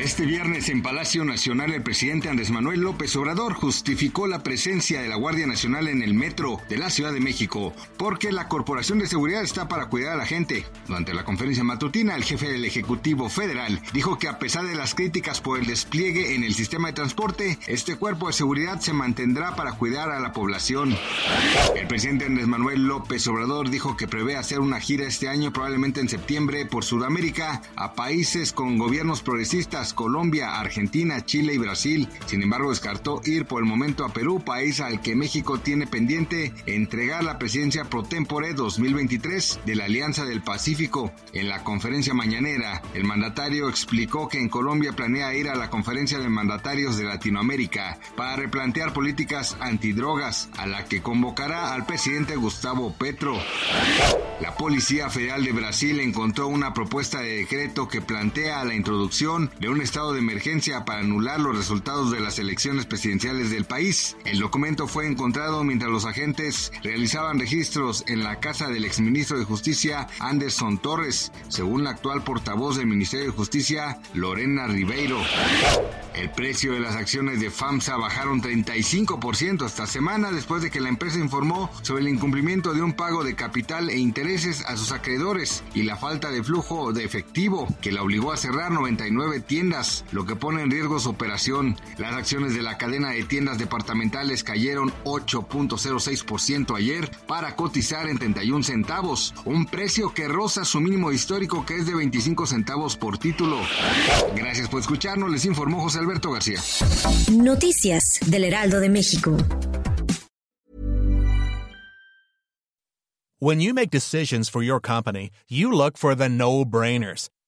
Este viernes en Palacio Nacional el presidente Andrés Manuel López Obrador justificó la presencia de la Guardia Nacional en el metro de la Ciudad de México porque la Corporación de Seguridad está para cuidar a la gente. Durante la conferencia matutina, el jefe del Ejecutivo Federal dijo que a pesar de las críticas por el despliegue en el sistema de transporte, este cuerpo de seguridad se mantendrá para cuidar a la población. El presidente Andrés Manuel López Obrador dijo que prevé hacer una gira este año, probablemente en septiembre, por Sudamérica, a países con gobiernos progresistas Colombia, Argentina, Chile y Brasil. Sin embargo, descartó ir por el momento a Perú, país al que México tiene pendiente entregar la presidencia pro tempore 2023 de la Alianza del Pacífico. En la conferencia mañanera, el mandatario explicó que en Colombia planea ir a la conferencia de mandatarios de Latinoamérica para replantear políticas antidrogas, a la que convocará al presidente Gustavo Petro. La Policía Federal de Brasil encontró una propuesta de decreto que plantea la introducción de un estado de emergencia para anular los resultados de las elecciones presidenciales del país. El documento fue encontrado mientras los agentes realizaban registros en la casa del exministro de Justicia Anderson Torres, según la actual portavoz del Ministerio de Justicia Lorena Ribeiro. El precio de las acciones de FAMSA bajaron 35% esta semana después de que la empresa informó sobre el incumplimiento de un pago de capital e intereses a sus acreedores y la falta de flujo de efectivo que la obligó a cerrar 99 tiendas, lo que pone en riesgo su operación. Las acciones de la cadena de tiendas departamentales cayeron 8.06% ayer para cotizar en 31 centavos, un precio que roza su mínimo histórico que es de 25 centavos por título. Gracias por escucharnos, les informó José Alberto García. Noticias del Heraldo de México. When you make decisions for your company, you look for the no-brainers.